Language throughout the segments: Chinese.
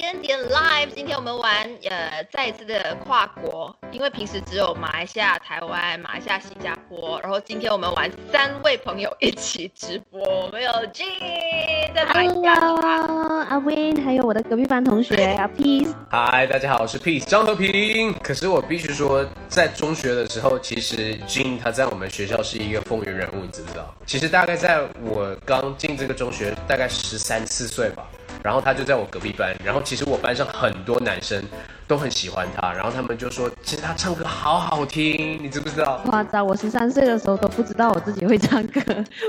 点点 Live，今天我们玩呃再一次的跨国，因为平时只有马来西亚、台湾、马来西亚、新加坡，然后今天我们玩三位朋友一起直播，我们有 G 在马来西亚，Hello，阿 Win，还有我的隔壁班同学阿 Peace。嗨，大家好，我是 Peace 张和平。可是我必须说，在中学的时候，其实 Jin 他在我们学校是一个风云人物，你知不知道？其实大概在我刚进这个中学，大概十三四岁吧，然后他就在我隔壁班，然后其实我班上很多男生都很喜欢他，然后他们就说，其实他唱歌好好听，你知不知道？夸张，我十三岁的时候都不知道我自己会唱歌，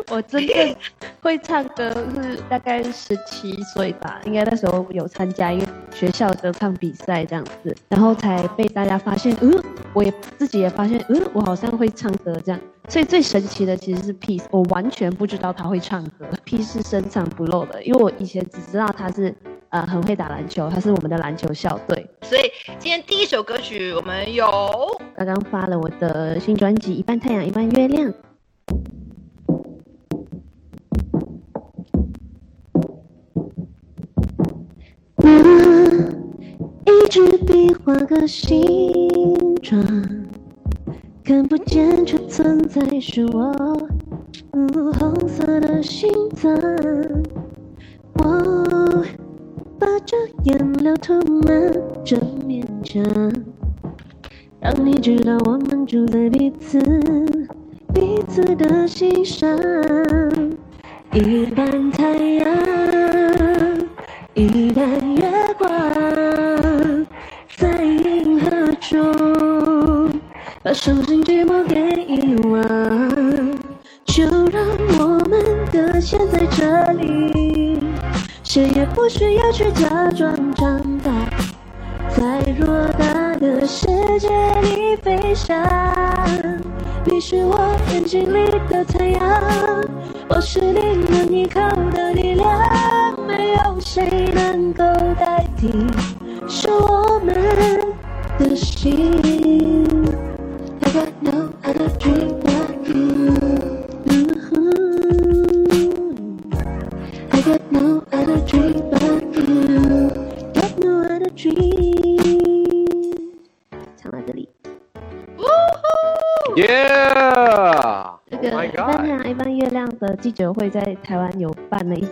我真正会唱歌是大概十七岁吧，应该那时候有参加一个学校歌唱比赛这样子，然后才被大家发现，嗯，我也自己也发现，嗯，我好像会唱歌这样。所以最神奇的其实是 Peace，我完全不知道他会唱歌，Peace 是深藏不露的，因为我以前只知道他是呃很会打篮球，他是我们的篮球校队。所以今天第一首歌曲我们有刚刚发了我的新专辑《一半太阳一半月亮》。一支笔画个形状，看不见却存在，是我、嗯红色的心脏。我把这颜料涂满这面墙。让你知道我们住在彼此彼此的心上，一半太阳，你是我眼睛里的太阳，我是你能依靠的力量，没有谁能够代替，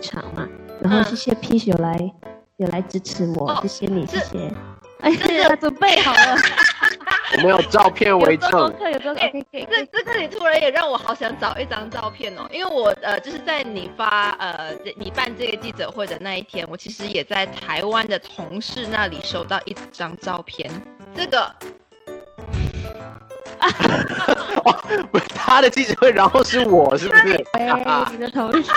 场嘛，然后谢谢 Peace 有来有来支持我，哦谢谢你，谢谢。哎呀，准备好了，我们有照片为 有做功证。这。这个你突然也让我好想找一张照片哦，因为我呃就是在你发呃你办这个记者会的那一天，我其实也在台湾的同事那里收到一张照片，这个 不是他的记者会，然后是我，是不是？哎，你的同事，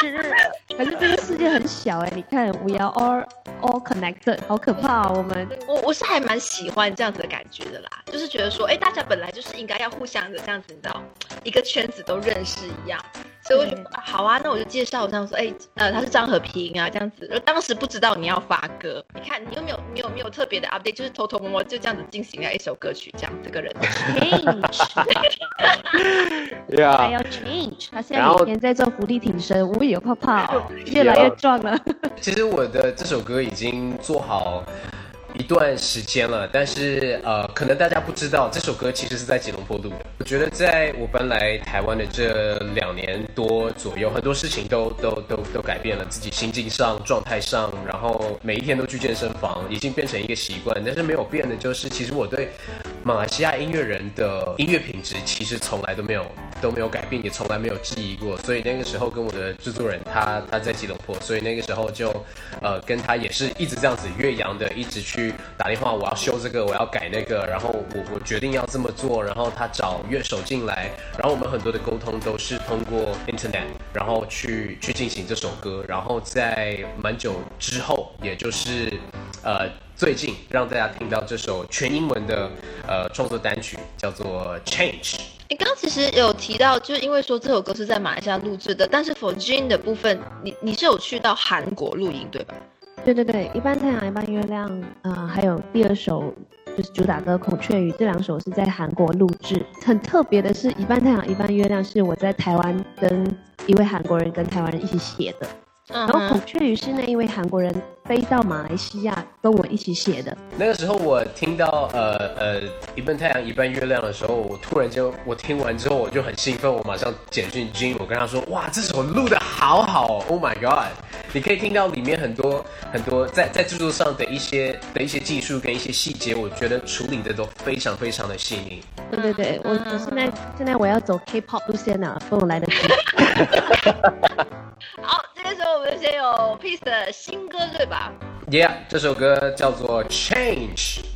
可是这个世界很小哎，你看，we are all all connected，好可怕哦，我们。我我是还蛮喜欢这样子的感觉的啦，就是觉得说，哎，大家本来就是应该要互相的这样子，你知道，一个圈子都认识一样，所以我就对啊好啊，那我就介绍这样说，哎，呃，他是张和平啊，这样子。当时不知道你要发歌，你看你有没有你有没有特别的 update，就是偷偷摸摸就这样子进行了一首歌曲，这样这个人。change，还 Yeah！要 change。他现在每天在做伏地挺身，无有泡泡，越来越壮了。其实我的这首歌已经做好一段时间了，但是呃，可能大家不知道，这首歌其实是在吉隆坡录的。我觉得在我搬来台湾的这两年多左右，很多事情都都都都改变了，自己心境上、状态上，然后每一天都去健身房，已经变成一个习惯。但是没有变的就是，其实我对马来西亚音乐人的音乐品质其实从来都没有都没有改变，也从来没有质疑过。所以那个时候跟我的制作人他他在吉隆坡，所以那个时候就呃跟他也是一直这样子岳阳的，一直去打电话，我要修这个，我要改那个，然后我我决定要这么做，然后他找乐手进来，然后我们很多的沟通都是通过 Internet，然后去去进行这首歌，然后在蛮久之后，也就是呃。最近让大家听到这首全英文的呃创作单曲，叫做 Change。你刚刚其实有提到，就是因为说这首歌是在马来西亚录制的，但是 For Jin 的部分，你你是有去到韩国录音对吧？对对对，一半太阳一半月亮，啊、还有第二首就是主打歌《孔雀鱼》，这两首是在韩国录制。很特别的是，一半太阳一半月亮是我在台湾跟一位韩国人跟台湾人一起写的，嗯然后孔雀鱼是那一位韩国人飞到马来西亚跟我一起写的。那个时候我听到呃呃一半太阳一半月亮的时候，我突然间我听完之后我就很兴奋，我马上简讯 Jin，我跟他说哇这首录的好好，Oh my God！你可以听到里面很多很多在在制作上的一些的一些技术跟一些细节，我觉得处理的都非常非常的细腻。对对对，我我现在现在我要走 K-pop 路线了，跟我来得及。好，这个时候我们先有 Peace 的新歌对吧？Yeah，这首歌叫做 Change。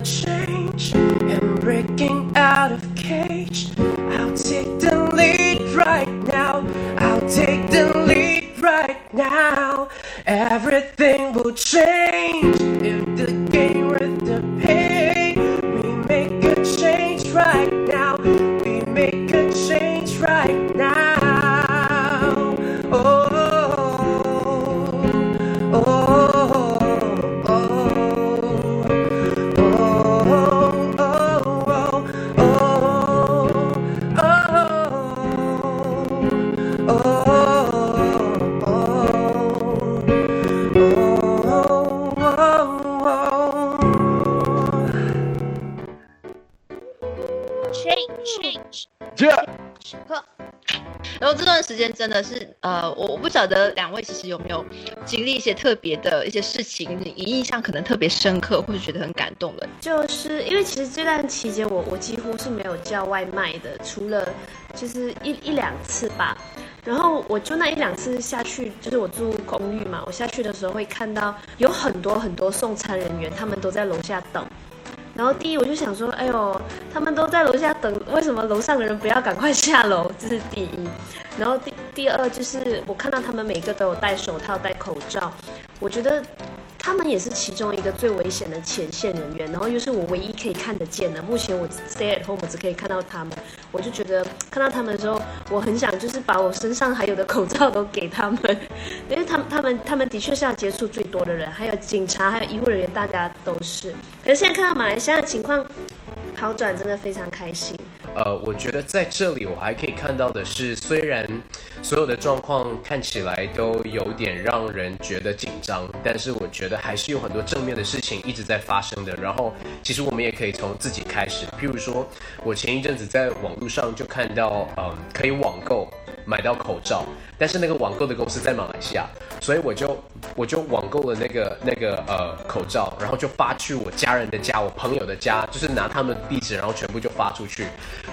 much 然后这段时间真的是，呃，我我不晓得两位其实有没有经历一些特别的一些事情，你印象可能特别深刻，或者觉得很感动的。就是因为其实这段期间我我几乎是没有叫外卖的，除了就是一一两次吧。然后我就那一两次下去，就是我住公寓嘛，我下去的时候会看到有很多很多送餐人员，他们都在楼下等。然后第一我就想说，哎呦，他们都在楼下等，为什么楼上的人不要赶快下楼？这是第一。然后第第二就是我看到他们每个都有戴手套、戴口罩，我觉得他们也是其中一个最危险的前线人员，然后又是我唯一可以看得见的。目前我 stay at home，只可以看到他们，我就觉得看到他们的时候，我很想就是把我身上还有的口罩都给他们，因为他们 他们他们的确是要接触最多的人，还有警察，还有医护人员，大家都是。可是现在看到马来西亚的情况好转，真的非常开心。呃，我觉得在这里我还可以看到的是，虽然所有的状况看起来都有点让人觉得紧张，但是我觉得还是有很多正面的事情一直在发生的。然后，其实我们也可以从自己开始，譬如说，我前一阵子在网络上就看到，嗯，可以网购买到口罩，但是那个网购的公司在马来西亚，所以我就我就网购了那个那个呃口罩，然后就发去我家人的家、我朋友的家，就是拿他们地址，然后全部就发出去。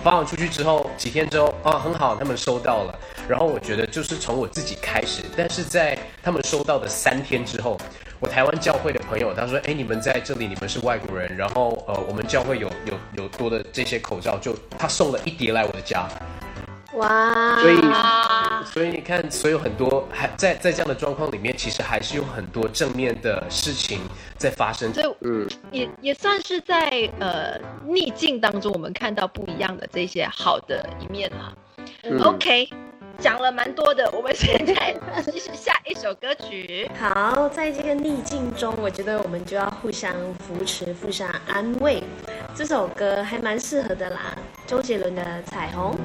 发完出去之后，几天之后，啊，很好，他们收到了。然后我觉得就是从我自己开始，但是在他们收到的三天之后，我台湾教会的朋友他说，哎，你们在这里，你们是外国人，然后呃，我们教会有有有多的这些口罩，就他送了一叠来我的家。哇！所以啊，所以你看，所以有很多还在在这样的状况里面，其实还是有很多正面的事情在发生。所以嗯，也也算是在呃逆境当中，我们看到不一样的这些好的一面啦。嗯 OK，讲了蛮多的，我们现在继续下一首歌曲。好，在这个逆境中，我觉得我们就要互相扶持、互相安慰。这首歌还蛮适合的啦，周杰伦的《彩虹》。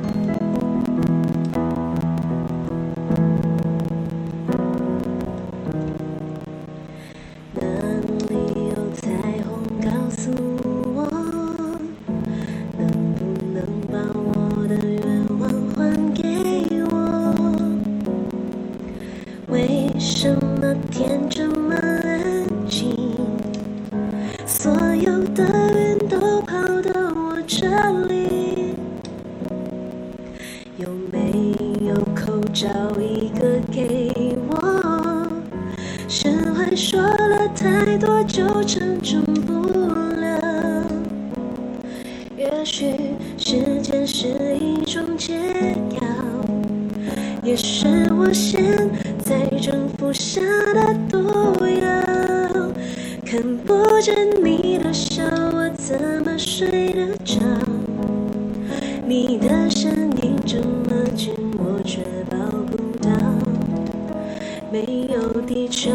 地球，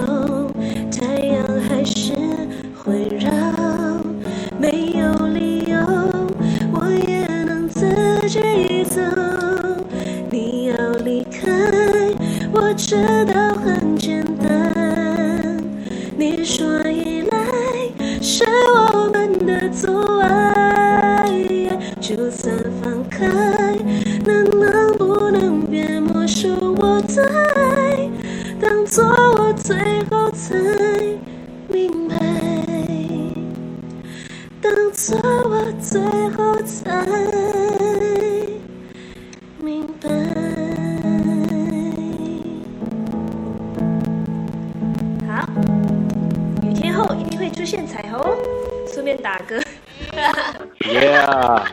太阳现彩虹，顺便打歌。Yeah，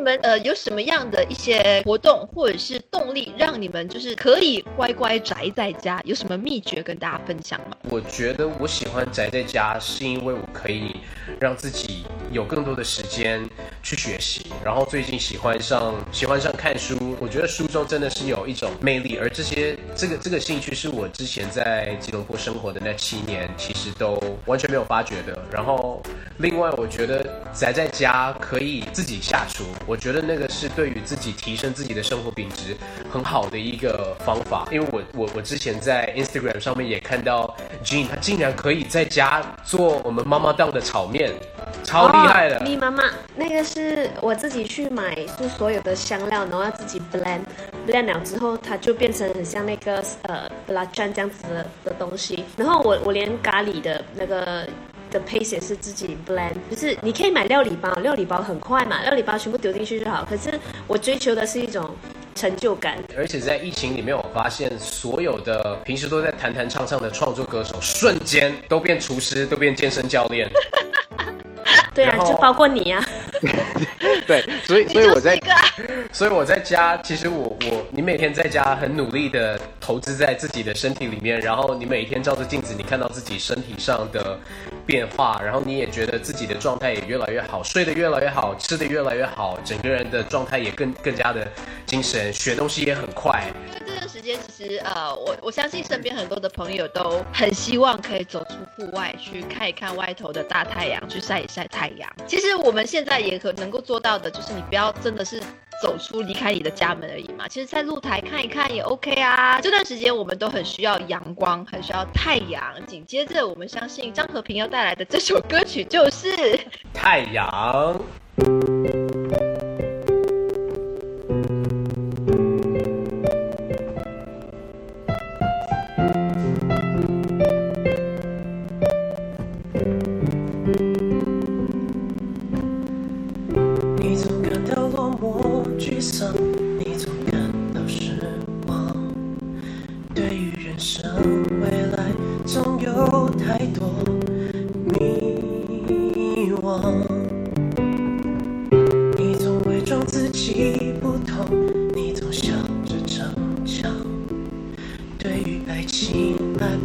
你们呃有什么样的一些活动或者是动力，让你们就是可以乖乖宅在家？有什么秘诀跟大家分享吗？我觉得我喜欢宅在家，是因为我可以让自己有更多的时间去学习。然后最近喜欢上喜欢上看书，我觉得书中真的是有一种魅力，而这些这个这个兴趣是我之前在吉隆坡生活的那七年其实都完全没有发觉的。然后另外我觉得宅在家可以自己下厨，我觉得那个是对于自己提升自己的生活品质很好的一个方法。因为我我我之前在 Instagram 上面也看到 Jean，他竟然可以在家做我们妈妈档的炒面，超厉害的。妈妈，那个是我自己去买，就所有的香料，然后要自己 blend blend 了之后，它就变成很像那个呃 b l a c h a n 这样子的的东西。然后我我连咖喱的那个。的也是自己 blend，就是你可以买料理包，料理包很快嘛，料理包全部丢进去就好。可是我追求的是一种成就感，而且在疫情里面，我发现所有的平时都在弹弹唱唱的创作歌手，瞬间都变厨师，都变健身教练。对啊就包括你啊。对，所以所以我在所以我在家，其实我我你每天在家很努力的投资在自己的身体里面，然后你每天照着镜子，你看到自己身体上的变化，然后你也觉得自己的状态也越来越好，睡得越来越好，吃得越来越好，整个人的状态也更更加的精神，学东西也很快。其实呃，我我相信身边很多的朋友都很希望可以走出户外，去看一看外头的大太阳，去晒一晒太阳。其实我们现在也可能够做到的，就是你不要真的是走出离开你的家门而已嘛。其实，在露台看一看也 OK 啊。这段时间我们都很需要阳光，很需要太阳。紧接着，我们相信张和平要带来的这首歌曲就是。太阳。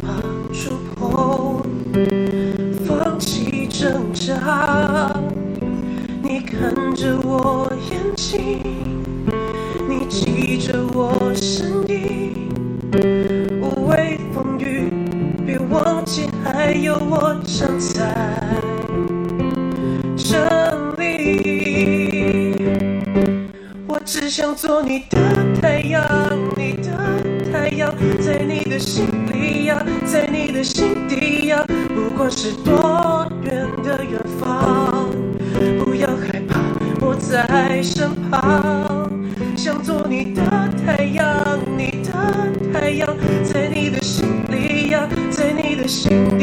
怕触碰放弃挣扎你看着我眼睛你记着我声音无畏风雨别忘记还有我站在这里我只想做你的心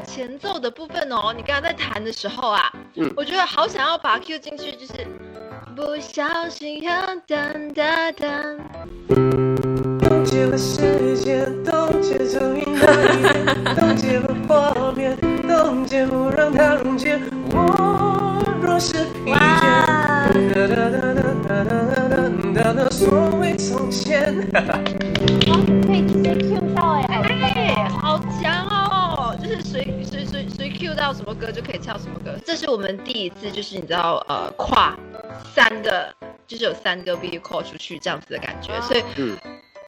前奏的部分哦，你刚刚在弹的时候啊，嗯、我觉得好想要把 Q 进去，就是不小心要噔噔噔。冻结了时间，冻结成冰的脸，冻结了画面，冻结不让它溶解。我若是疲倦，哒哒哒哒哒哒哒哒哒，所谓从前。到什么歌就可以唱什么歌。这是我们第一次，就是你知道，呃，跨三个，就是有三个 video call 出去这样子的感觉。所以，嗯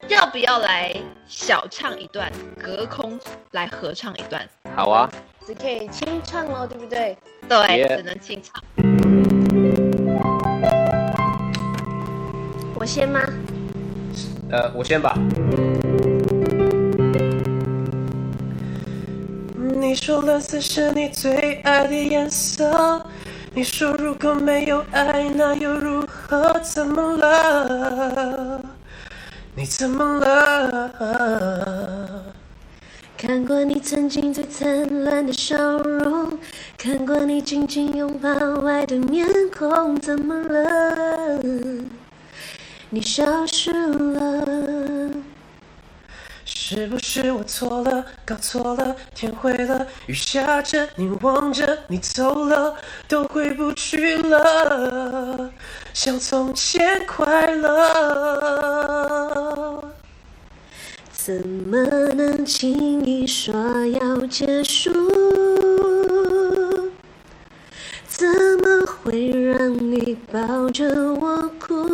要不要来小唱一段，隔空来合唱一段？好啊，只可以清唱哦，对不对？对只能清唱。我先吗？呃，我先吧。你说蓝色是你最爱的颜色。你说如果没有爱，那又如何？怎么了？你怎么了？看过你曾经最灿烂的笑容，看过你紧紧拥抱爱的面孔，怎么了？你消失了。是不是我错了，搞错了，天灰了，雨下着，你望着，你走了，都回不去了，像从前快乐。怎么能轻易说要结束？怎么会让你抱着我哭？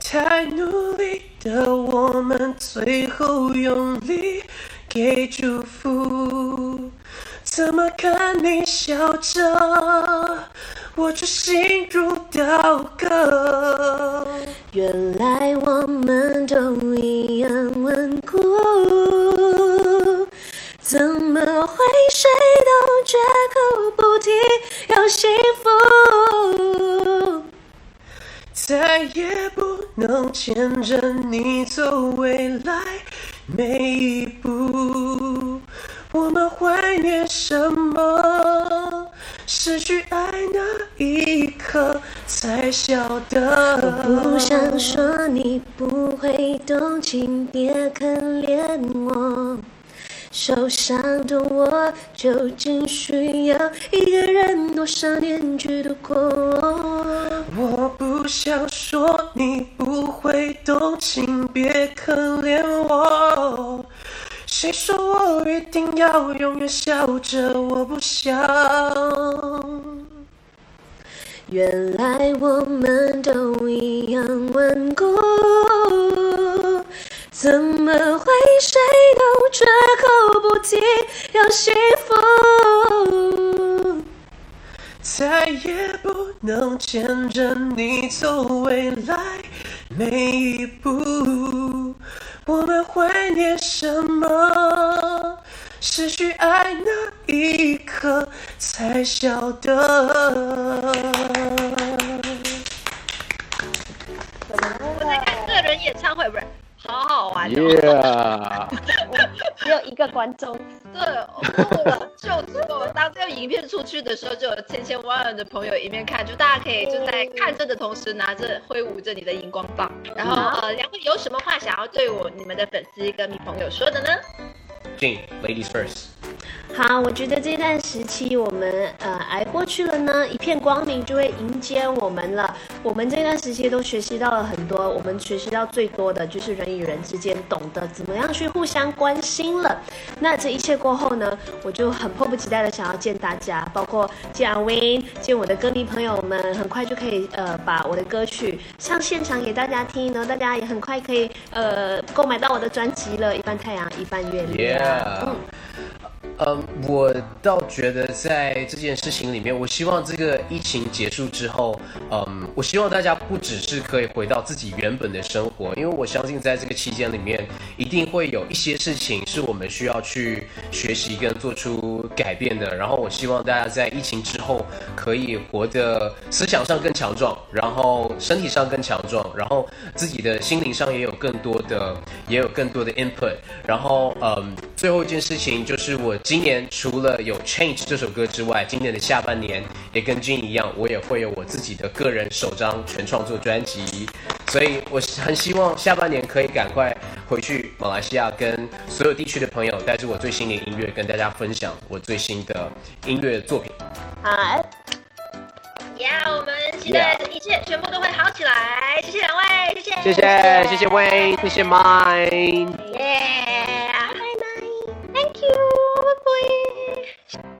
太努力的我们，最后用力给祝福。怎么看你笑着，我却心如刀割。原来我们都一样顽固，怎么会谁都绝口不提要幸福？再也不能牵着你走未来每一步。我们怀念什么？失去爱那一刻才晓得。不想说你不会懂，请别可怜我。受伤的我究竟需要一个人多少年去度过？我不想说你不会懂，请别可怜我。谁说我一定要永远笑着？我不想。原来我们都一样顽固，怎么会谁都绝口不提要幸福？再也不能牵着你走未来每一步。我们怀念什么？失去爱那一刻才晓得。我在看个人演唱会，不是，好好玩哦。Yeah，只有一个观众，对，我了，就是我当这个影片出去的时候，就有千千万万的朋友一面看，就大家可以就在看着的同时，拿着挥舞着你的荧光棒。然后呃，两位有什么话想要对我你们的粉丝跟朋友说的呢？Jane, ladies first。好，我觉得这段时期我们呃挨过去了呢，一片光明就会迎接我们了。我们这段时期都学习到了很多，我们学习到最多的就是人与人之间懂得怎么样去互相关心了。那这一切过后呢，我就很迫不及待的想要见大家，包括见阿 Win，见我的歌迷朋友们，很快就可以呃把我的歌曲上现场给大家听，然后大家也很快可以呃购买到我的专辑了，一半太阳，一半月亮。嗯，我倒觉得在这件事情里面，我希望这个疫情结束之后，嗯，我希望大家不只是可以回到自己原本的生活，因为我相信在这个期间里面，一定会有一些事情是我们需要去学习跟做出改变的。然后我希望大家在疫情之后可以活得思想上更强壮，然后身体上更强壮，然后自己的心灵上也有更多的也有更多的 input。然后嗯，最后一件事情就是我今年除了有 Change 这首歌之外，今年的下半年也跟 Jin 一样，我也会有我自己的个人首张全创作专辑。所以我很希望下半年可以赶快回去马来西亚，跟所有地区的朋友带着我最新的音乐，跟大家分享我最新的音乐作品。好，呀、我们期待一切全部都会好起来。谢谢两位，谢谢，谢谢谢谢 Wayne，谢谢 Mine。耶 please.